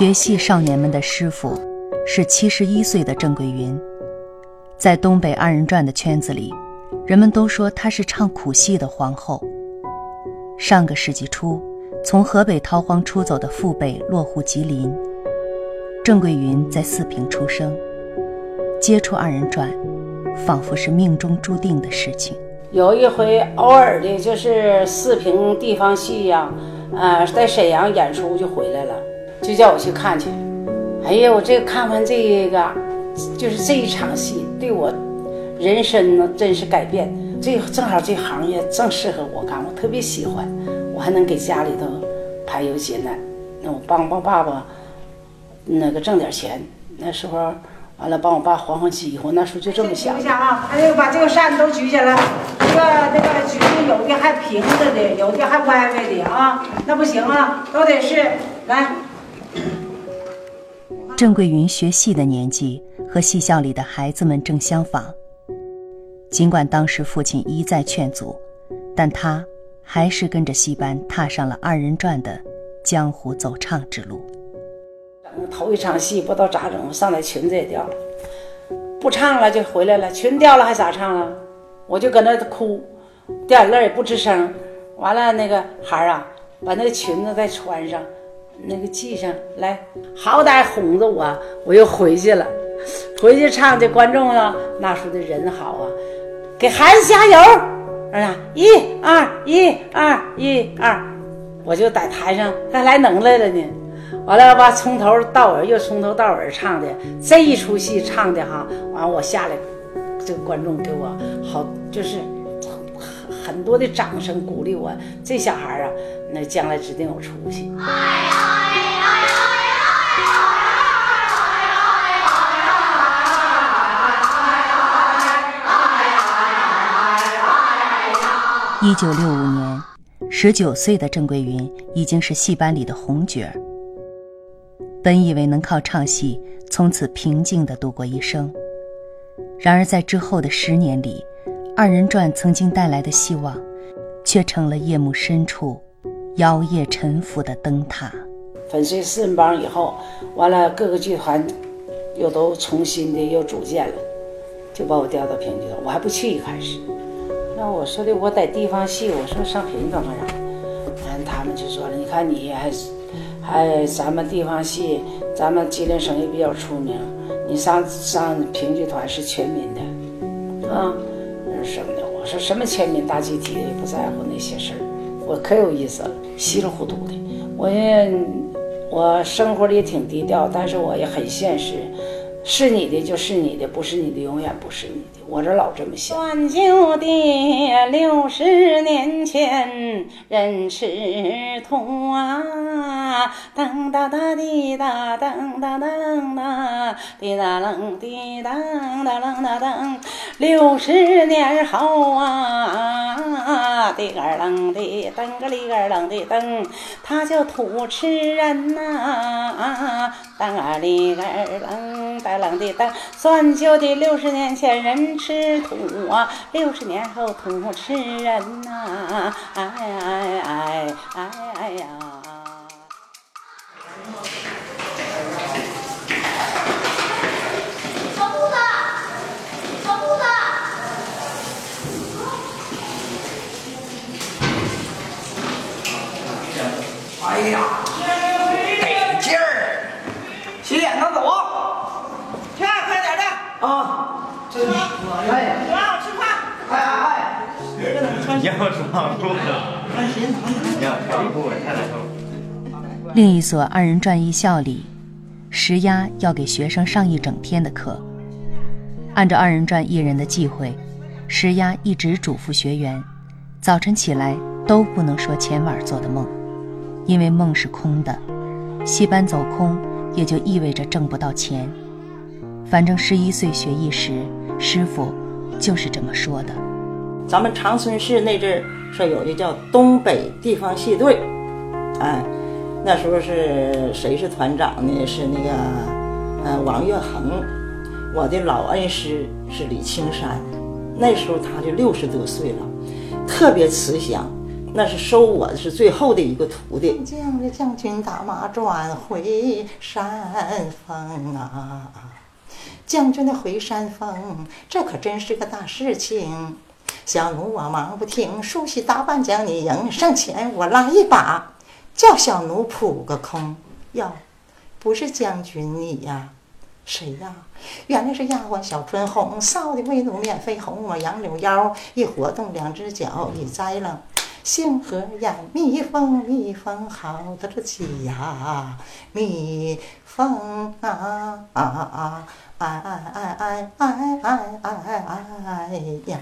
学戏少年们的师傅是七十一岁的郑桂云，在东北二人转的圈子里，人们都说她是唱苦戏的皇后。上个世纪初，从河北逃荒出走的父辈落户吉林，郑桂云在四平出生，接触二人转，仿佛是命中注定的事情。有一回偶尔的，就是四平地方戏呀，呃，在沈阳演出就回来了，就叫我去看去。哎呀，我这看完这个，就是这一场戏，对我人生呢真是改变。这正好这行业正适合我干，我特别喜欢，我还能给家里头排忧解难，那我帮帮爸爸那个挣点钱。那时候完了帮我爸还还饥荒，那时候就这么想。等一下啊，哎呦把这个扇子都举起来，这个那个举的有的还平着的，有的还歪歪的啊，那不行啊，都得是来。郑桂云学戏的年纪和戏校里的孩子们正相仿。尽管当时父亲一再劝阻，但他还是跟着戏班踏上了二人转的江湖走唱之路。头一场戏不知道咋整，上来裙子也掉了，不唱了就回来了，裙掉了还咋唱啊？我就搁那哭，掉眼泪也不吱声。完了那个孩儿啊，把那个裙子再穿上，那个记上来，好歹哄着我，我又回去了。回去唱的观众啊，那时候的人好啊，给孩子加油，啊，一二一二一二，我就在台上还来能耐了呢。完了吧，从头到尾又从头到尾唱的这一出戏唱的哈，完我下来，这个观众给我好就是很很多的掌声鼓励我，这小孩啊，那将来指定有出息。一九六五年，十九岁的郑桂云已经是戏班里的红角儿。本以为能靠唱戏从此平静地度过一生，然而在之后的十年里，二人转曾经带来的希望，却成了夜幕深处摇曳沉浮的灯塔。粉碎四人帮以后，完了各个剧团又都重新的又组建了，就把我调到评剧团，我还不去一开始。那我说的，我在地方戏，我说上评剧团干啥？完，他们就说了，你看你还还咱们地方戏，咱们吉林省也比较出名，你上上评剧团是全民的，啊，什么的？我说什么全民大集体不在乎那些事儿，我可有意思了，稀里糊涂的。我也我生活的也挺低调，但是我也很现实。是你的就是你的，不是你的永远不是你的。我这老这么想。算旧的六十年前人吃土啊，噔哒哒滴哒，噔哒噔哒，滴哒楞滴哒哒楞哒噔。六十年后啊，滴个楞的噔个哩个楞的噔，他叫土吃人呐，啊噔啊哩个楞哒楞的噔。算旧的六十年前人吃土啊，六十年后土吃人呐，哎哎哎哎哎呀！小兔子，小兔子。哎呀，得劲儿！洗脸呢，走啊！去，快点的，啊，这是哎吃饭。哎哎你要装裤子，你要穿裤子太难受。另一所二人转艺校里，石丫要给学生上一整天的课。按照二人转艺人的忌讳，石丫一直嘱咐学员，早晨起来都不能说前晚做的梦，因为梦是空的，戏班走空也就意味着挣不到钱。反正十一岁学艺时，师傅就是这么说的。咱们长春市那阵儿说有的叫东北地方戏队，哎，那时候是谁是团长呢？是那个呃王月恒，我的老恩师是李青山，那时候他就六十多岁了，特别慈祥，那是收我的是最后的一个徒弟。将这将军打马转回山峰啊！将军的回山峰，这可真是个大事情。小奴我忙不停，梳洗打扮将你迎上前，我拉一把，叫小奴扑个空。哟，不是将军你呀？谁呀？原来是丫鬟小春红，臊的为奴免费哄我杨柳腰，一活动两只脚一栽了。杏核眼，蜜蜂，蜜蜂好得起呀，蜜蜂啊啊啊，哎哎哎哎哎哎哎哎呀！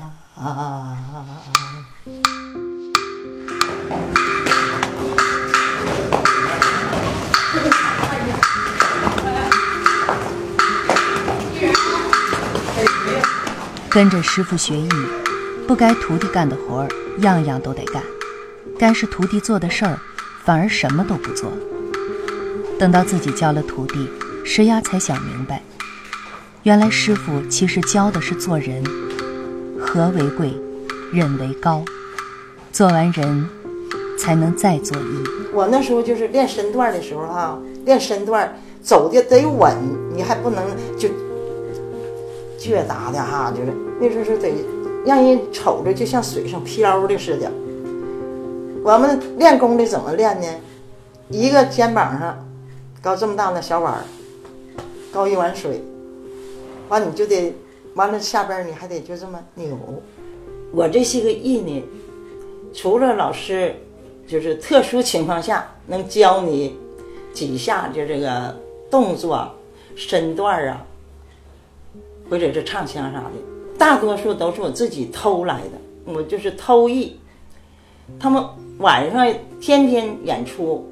跟着师傅学艺，不该徒弟干的活儿，样样都得干；该是徒弟做的事儿，反而什么都不做。等到自己教了徒弟，石丫才想明白，原来师傅其实教的是做人。和为贵，忍为高。做完人，才能再做艺。我那时候就是练身段的时候哈，练身段走的得稳，你还不能就倔达的哈，就是那时候是得让人瞅着就像水上漂的似的。我们练功的怎么练呢？一个肩膀上搞这么大的小碗，高一碗水，完你就得。完了，下边你还得就这么扭。我这些个艺呢，除了老师，就是特殊情况下能教你几下就这个动作、身段啊，或者是唱腔啥的，大多数都是我自己偷来的。我就是偷艺。他们晚上天天演出，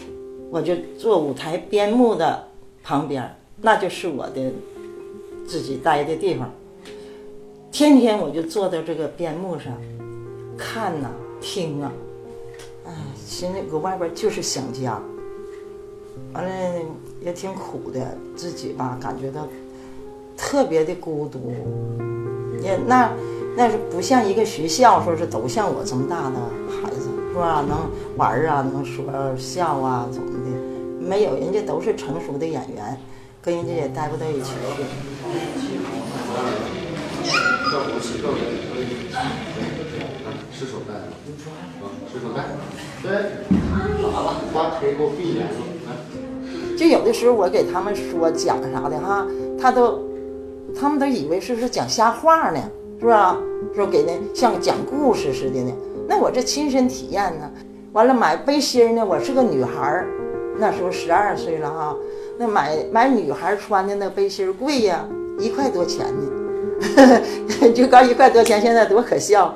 我就坐舞台边幕的旁边，那就是我的自己待的地方。天天我就坐在这个边幕上，看呐，听啊，哎，现在搁外边就是想家，完了也挺苦的，自己吧感觉到特别的孤独，也那那是不像一个学校，说是都像我这么大的孩子是吧？能玩啊，能说笑啊，怎么的？没有，人家都是成熟的演员，跟人家也待不到一起去。石头带，啊，石头带，对，把腿给我闭严了，就有的时候我给他们说讲啥的哈，他都，他们都以为是是讲瞎话呢，是吧？说给那像讲故事似的呢。那我这亲身体验呢，完了买背心呢，我是个女孩儿，那时候十二岁了哈，那买买女孩穿的那背心贵呀，一块多钱呢。就刚一块多钱，现在多可笑。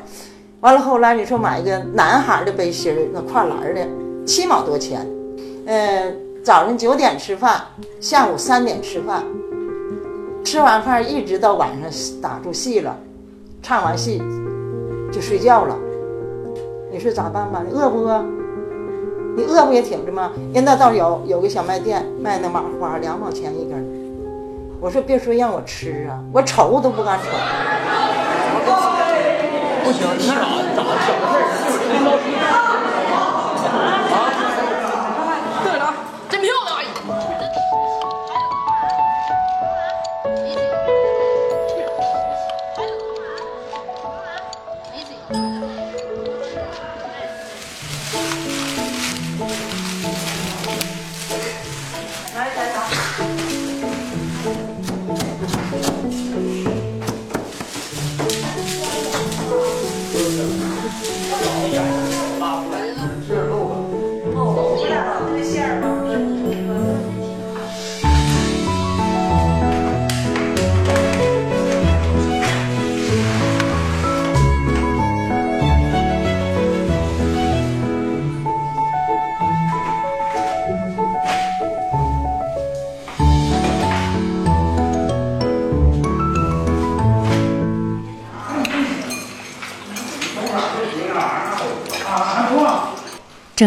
完了后来你说买一个男孩的背心儿，那跨栏的，七毛多钱。呃，早上九点吃饭，下午三点吃饭，吃完饭一直到晚上打住戏了，唱完戏就睡觉了。你说咋办吧？你饿不饿？你饿不也挺着吗？人那倒有有个小卖店卖那麻花，两毛钱一根。我说别说让我吃啊，我瞅都不敢瞅。不行，你咋咋小事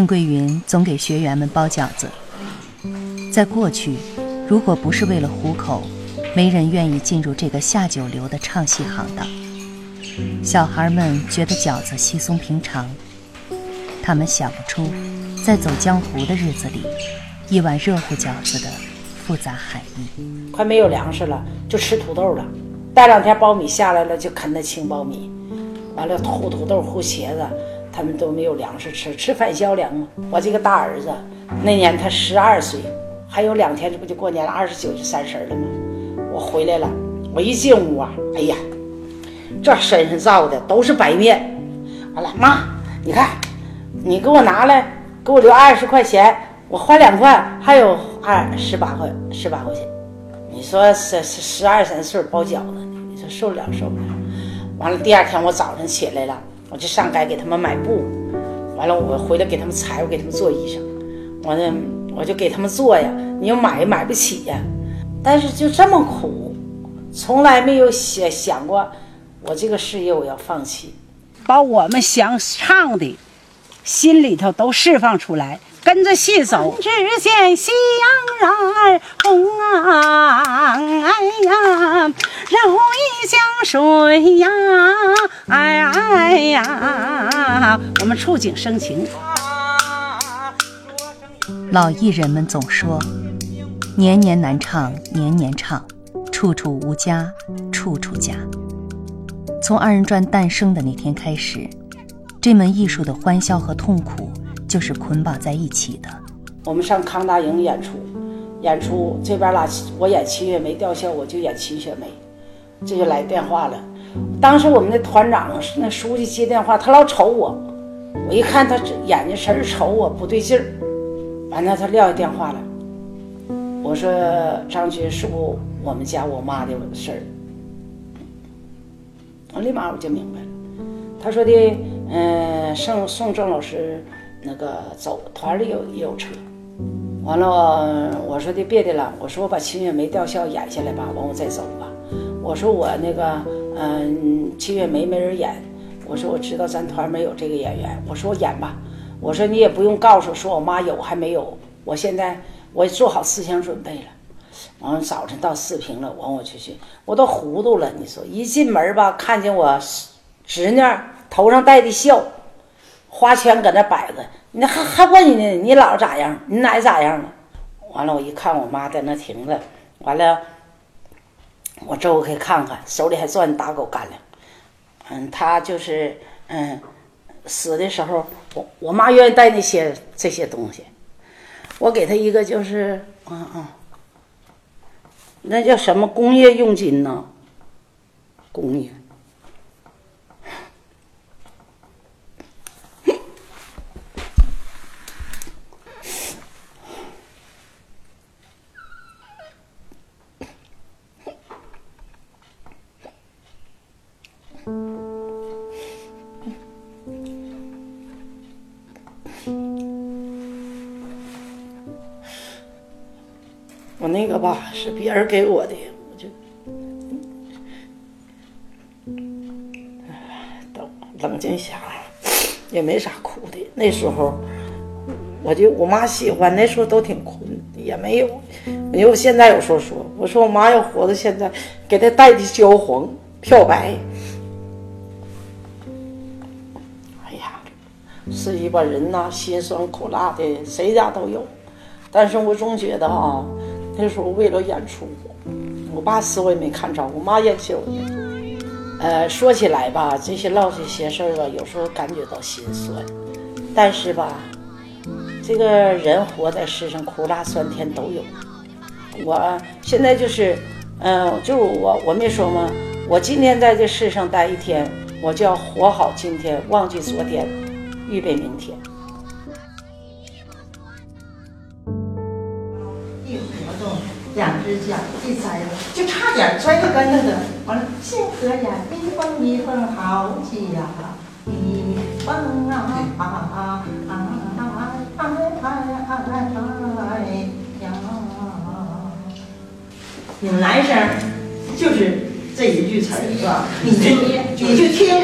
郑桂云总给学员们包饺子。在过去，如果不是为了糊口，没人愿意进入这个下九流的唱戏行当。小孩们觉得饺子稀松平常，他们想不出，在走江湖的日子里，一碗热乎饺子的复杂含义。快没有粮食了，就吃土豆了。待两天苞米下来了，就啃那青苞米，完了糊土豆、糊茄子，他们都没有粮食吃，吃返销粮吗？我这个大儿子那年他十二岁，还有两天这不就过年了，二十九就三十了吗？我回来了，我一进屋啊，哎呀，这身上造的都是白面。完了，妈，你看，你给我拿来，给我留二十块钱，我花两块，还有二十八块，十八块钱。你说十十十二三岁包饺子，你说受得了受不了？完了，第二天我早上起来了，我就上街给他们买布，完了我回来给他们裁，我给他们做衣裳，完了我就给他们做呀。你又买也买不起呀，但是就这么苦，从来没有想想过我这个事业我要放弃，把我们想唱的心里头都释放出来。跟着戏走，只见夕阳染红啊，哎呀，绕一江水呀，哎哎呀，我们触景生情。老艺人们总说，年年难唱，年年唱，处处无家，处处家。从二人转诞生的那天开始，这门艺术的欢笑和痛苦。就是捆绑在一起的。我们上康大营演出，演出这边啦，我演七月梅吊孝，我就演秦雪梅，这就来电话了。当时我们的团长那书记接电话，他老瞅我，我一看他眼睛神瞅我不对劲儿，完了他撂下电话了。我说张军是不我们家我妈的事儿，我立马我就明白了。他说的，嗯，送送郑老师。那个走团里有也有车，完了我说的别的了，我说我把《秦月梅》吊孝演下来吧，完我再走吧。我说我那个嗯，《七月梅》没人演，我说我知道咱团没有这个演员，我说我演吧。我说你也不用告诉说我妈有还没有，我现在我做好思想准备了。完了早晨到四平了，完我就去，我都糊涂了。你说一进门吧，看见我侄女头上戴的孝。花圈搁那摆着，你还还问你呢？你姥咋样？你奶咋样了？完了，我一看我妈在那停着，完了，我周开看看，手里还攥着打狗干粮。嗯，他就是嗯，死的时候，我我妈愿意带那些这些东西，我给他一个就是嗯嗯，那叫什么工业佣金呢？工业。是别人给我的，我就等冷静下来，也没啥哭的。那时候，我就我妈喜欢，那时候都挺困，也没有。因为我现在有时候说，我说我妈要活到现在，给她戴的焦黄漂白。哎呀，是一把人呐，辛酸苦辣的，谁家都有。但是我总觉得啊。那时候为了演出，我爸死我也没看着，我妈演秀的。呃，说起来吧，这些唠这些事儿吧，有时候感觉到心酸。但是吧，这个人活在世上，苦辣酸甜都有。我现在就是，嗯，就我我没说吗？我今天在这世上待一天，我就要活好今天，忘记昨天，预备明天。两只脚一栽，就差点摔个跟头的。完了，星河呀，一蹦一蹦好起呀，一蹦啊啊啊啊啊啊啊呀！你们男生就是这一句词儿是吧？你就你就听，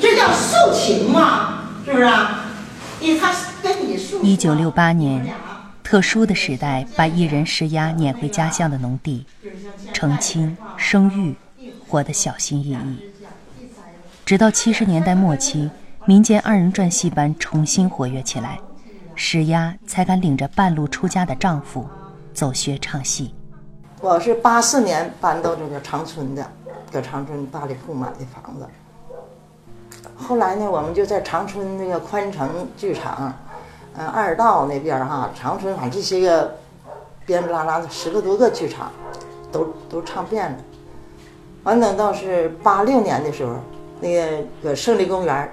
这叫诉情嘛，是不是啊？因为他跟你诉。一九六八年。特殊的时代把艺人施压撵回家乡的农地，成亲生育，活得小心翼翼。直到七十年代末期，民间二人转戏班重新活跃起来，石丫才敢领着半路出家的丈夫走学唱戏。我是八四年搬到这个长春的，搁长春大理铺买的房子。后来呢，我们就在长春那个宽城剧场，嗯，二道那边哈，长春反正这些个边边拉拉的十个多个剧场，都都唱遍了。完等到是八六年的时候，那个搁胜利公园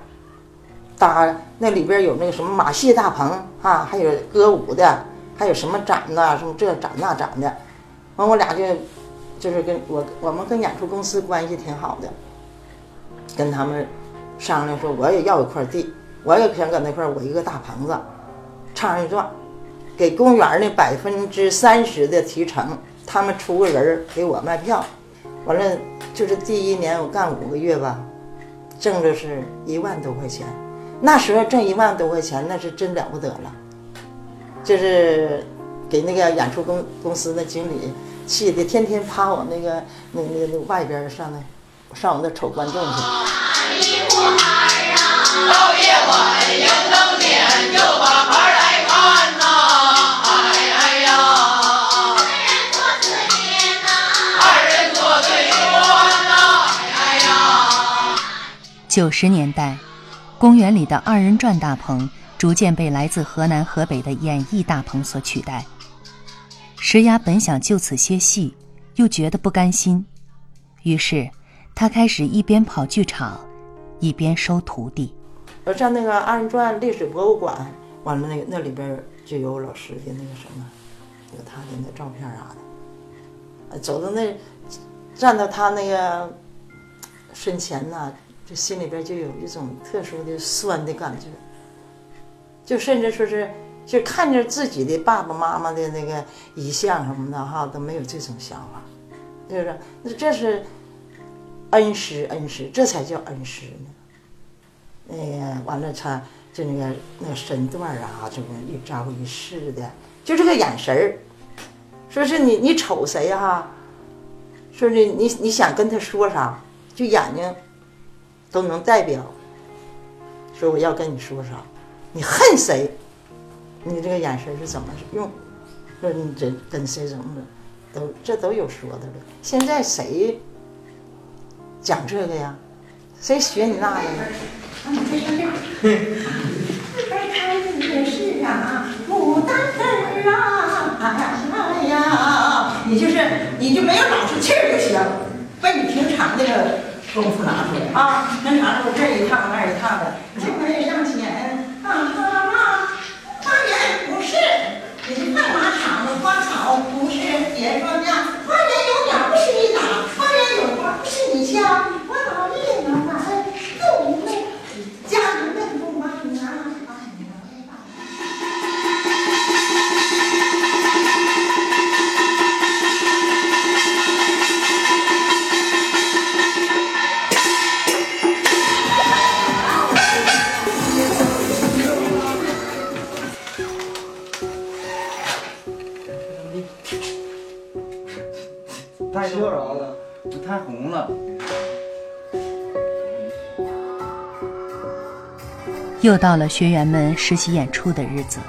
搭那里边有那个什么马戏大棚啊，还有歌舞的，还有什么展呐，什么这展那展的。完，我俩就就是跟我我们跟演出公司关系挺好的，跟他们商量说，我也要一块地，我也想搁那块我一个大棚子，唱二人转，给公园的百分之三十的提成，他们出个人给我卖票，完了就是第一年我干五个月吧，挣着是一万多块钱，那时候挣一万多块钱那是真了不得了，就是给那个演出公公司的经理。气的天天趴我那个那那那外边上那上我那瞅观众去。九十年代，公园里的二人转大棚逐渐被来自河南、河北的演艺大棚所取代。石丫本想就此歇戏，又觉得不甘心，于是他开始一边跑剧场，一边收徒弟。我上那个二人转历史博物馆，完了那个那里边就有老师的那个什么，有他的那照片啥的。走到那，站到他那个身前呐，就心里边就有一种特殊的酸的感觉，就甚至说是。就看着自己的爸爸妈妈的那个遗像什么的哈，都没有这种想法，是不是？那这是恩师，恩师，这才叫恩师呢。那个完了，他就那个那个身段啊，这个一招一式的，就这个眼神儿，说是你你瞅谁哈，说是你你想跟他说啥，就眼睛都能代表，说我要跟你说啥，你恨谁？你这个眼神是怎么用？说你这跟谁怎么的，都这都有说的了。现在谁讲这个呀？谁学你那个呢？开开的是啊，牡丹根啊，哎呀，你就是你就没有老出气儿就行，把你平常的功夫拿出来啊，那啥时候这一趟那一趟的，就会向前啊。你是看马场的花草，不是别庄又到了学员们实习演出的日子，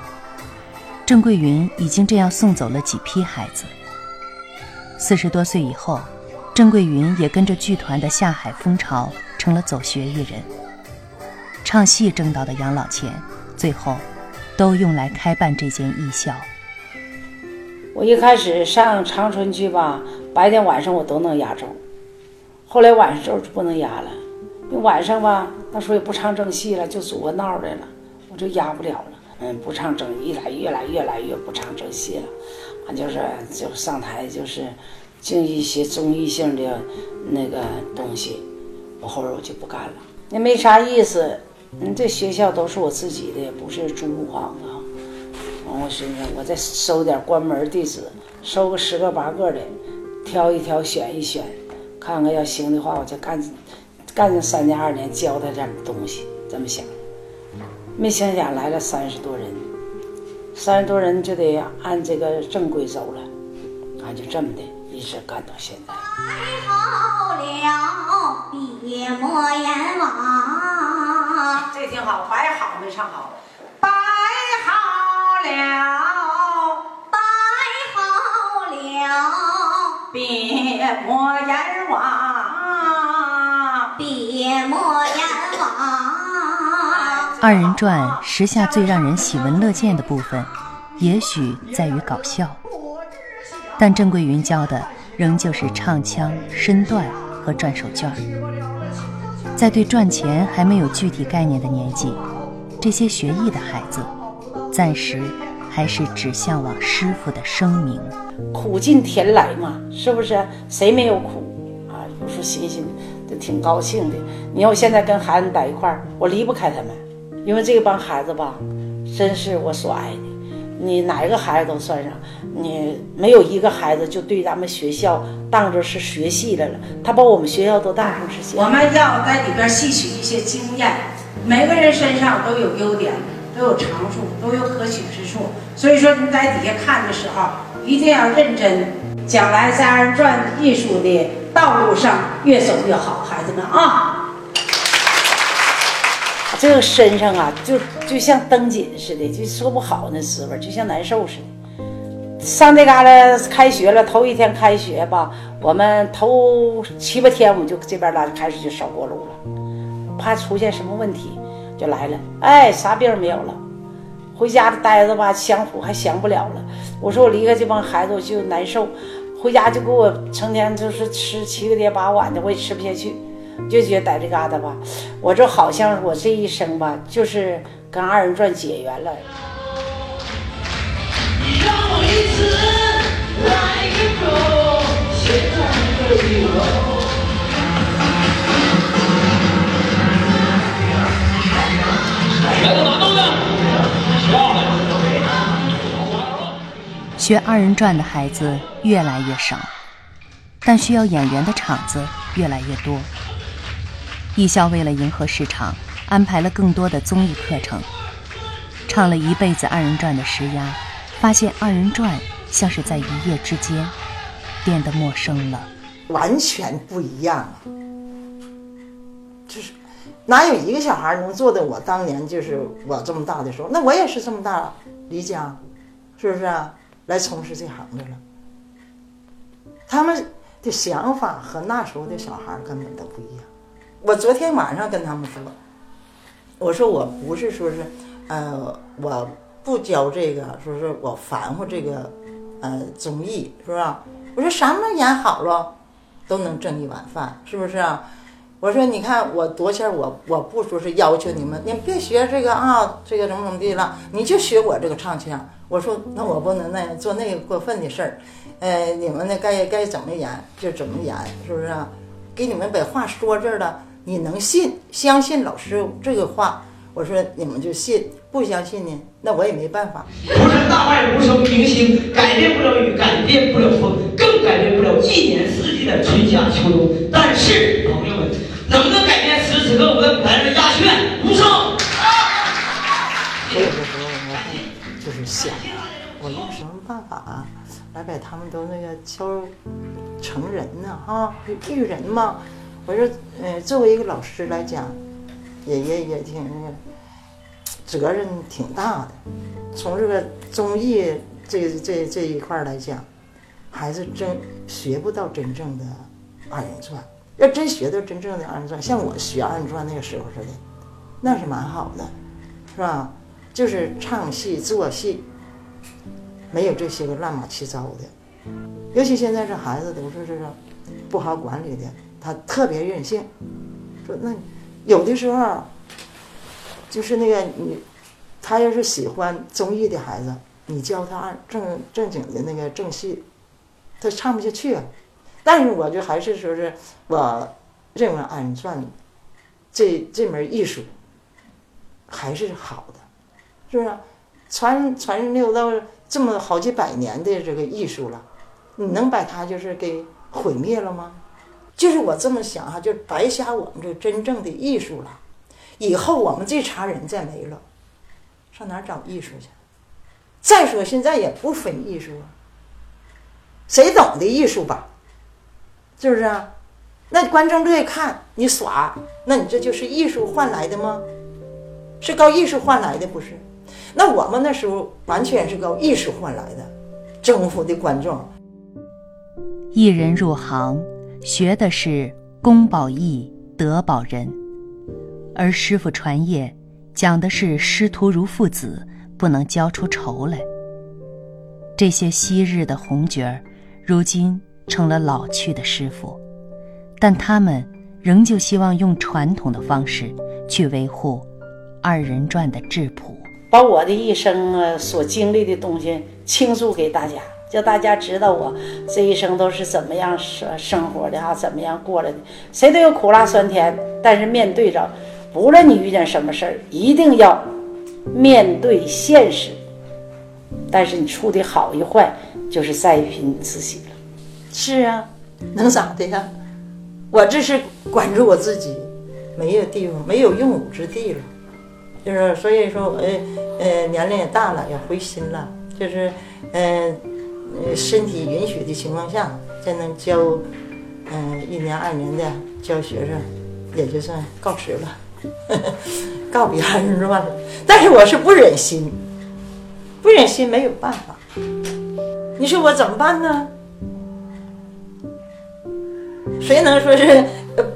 郑桂云已经这样送走了几批孩子。四十多岁以后，郑桂云也跟着剧团的下海风潮，成了走学艺人。唱戏挣到的养老钱，最后都用来开办这间艺校。我一开始上长春去吧。白天晚上我都能压轴，后来晚上就不能压了，因为晚上吧，那时候也不唱正戏了，就组个闹来了，我就压不了了。嗯，不唱正，戏了越来越来越不唱正戏了，完就是就上台就是净一些综艺性的那个东西，我后边我就不干了，那没啥意思。嗯，这学校都是我自己的，不是租房子。完，我寻思我再收点关门弟子，收个十个八个的。挑一挑，选一选，看看要行的话，我就干，干上三年二年，教他点东西。这么想，没想想来了三十多人，三十多人就得按这个正规走了，俺就这么的一直干到现在。好了，别莫言忘。这挺好，没唱好。摆好了，摆好了，别莫言忘，别莫言忘。二人转时下最让人喜闻乐见的部分，也许在于搞笑，但郑桂云教的仍旧是唱腔、身段和转手绢儿。在对赚钱还没有具体概念的年纪，这些学艺的孩子，暂时还是只向往师傅的声名。苦尽甜来嘛，是不是？谁没有苦啊？有时候心心就挺高兴的。你看我现在跟孩子在一块儿，我离不开他们，因为这帮孩子吧，真是我所爱的。你哪一个孩子都算上，你没有一个孩子就对咱们学校当做是学戏的了，他把我们学校都当成是戏。我们要在里边吸取一些经验，每个人身上都有优点，都有长处，都有可取之处。所以说你在底下看的时候，一定要认真，将来在二人转艺术的道路上越走越好，孩子们啊！这个身上啊，就就像蹬紧似的，就说不好那滋味，就像难受似的。上这嘎达开学了，头一天开学吧，我们头七八天我们就这边拉开始就烧锅炉了，怕出现什么问题就来了。哎，啥病没有了，回家待着吧，享福还享不了了。我说我离开这帮孩子我就难受，回家就给我成天就是吃七个碟八碗的，我也吃不下去。就觉得在这嘎达吧，我这好像我这一生吧，就是跟二人转结缘了。学二人转的孩子越来越少，但需要演员的场子越来越多。艺校为了迎合市场，安排了更多的综艺课程。唱了一辈子二人转的石丫，发现二人转像是在一夜之间变得陌生了，完全不一样。就是哪有一个小孩能做的？我当年就是我这么大的时候，那我也是这么大离家，是不是啊？来从事这行的了。他们的想法和那时候的小孩根本都不一样。我昨天晚上跟他们说，我说我不是说是，呃，我不教这个，说是我烦乎这个，呃，综艺是吧？我说什么演好了，都能挣一碗饭，是不是啊？我说你看我多钱，我我不说是要求你们，你别学这个啊，这个怎么怎么地了，你就学我这个唱腔。我说那我不能那样做那个过分的事儿，呃，你们那该该怎么演就怎么演，是不是啊？给你们把话说这儿了。你能信相信老师这个话？我说你们就信，不相信呢，那我也没办法。不是大败无声明星，改变不了雨，改变不了风，更改变不了一年四季的春夏秋冬。但是朋友们，能不能改变此时此刻我在舞台上的鸦雀无声？我有的时候我就是想，我用什么办法啊来把他们都那个教成人呢？哈，育人嘛。我说，呃，作为一个老师来讲，也也也挺那个责任挺大的。从这个综艺这这这一块来讲，还是真学不到真正的二人转。要真学到真正的二人转，像我学二人转那个时候似的，那是蛮好的，是吧？就是唱戏做戏，没有这些个乱码七糟的。尤其现在这孩子都是这个不好管理的。他特别任性，说那有的时候就是那个你，他要是喜欢综艺的孩子，你教他按正正经的那个正戏，他唱不下去啊。但是我就还是说是我认为二人转这这门艺术还是好的，是不是？传传流到这么好几百年的这个艺术了，你能把它就是给毁灭了吗？就是我这么想哈，就白瞎我们这真正的艺术了。以后我们这茬人再没了，上哪找艺术去？再说现在也不分艺术啊，谁懂的艺术吧？是不是？那观众乐意看你耍，那你这就是艺术换来的吗？是靠艺术换来的，不是？那我们那时候完全是靠艺术换来的，征服的观众。艺人入行，学的是公保义，德保人，而师傅传业，讲的是师徒如父子，不能交出仇来。这些昔日的红角儿，如今成了老去的师傅，但他们仍旧希望用传统的方式去维护二人转的质朴，把我的一生所经历的东西倾诉给大家，叫大家知道我这一生都是怎么样生生活的哈，怎么样过来的。谁都有苦辣酸甜，但是面对着，无论你遇见什么事儿，一定要面对现实。但是你处的好与坏，就是在于你自己了。是啊，能咋的呀？我这是管住我自己，没有地方，没有用武之地了。就是所以说，我呃年龄也大了，也灰心了。就是嗯身体允许的情况下，再能教嗯一年二年的教学生，也就算告辞了，告别二人转了。但是我是不忍心。不忍心，没有办法。你说我怎么办呢？谁能说是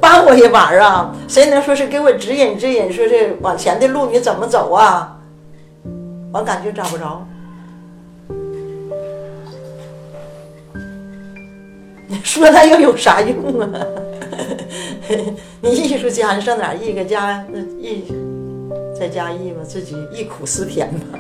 帮我一把啊？谁能说是给我指引指引，说是往前的路你怎么走啊？我感觉找不着。说那又有啥用啊？你艺术家，你上哪艺个家艺？在家艺吧，自己忆苦思甜吧。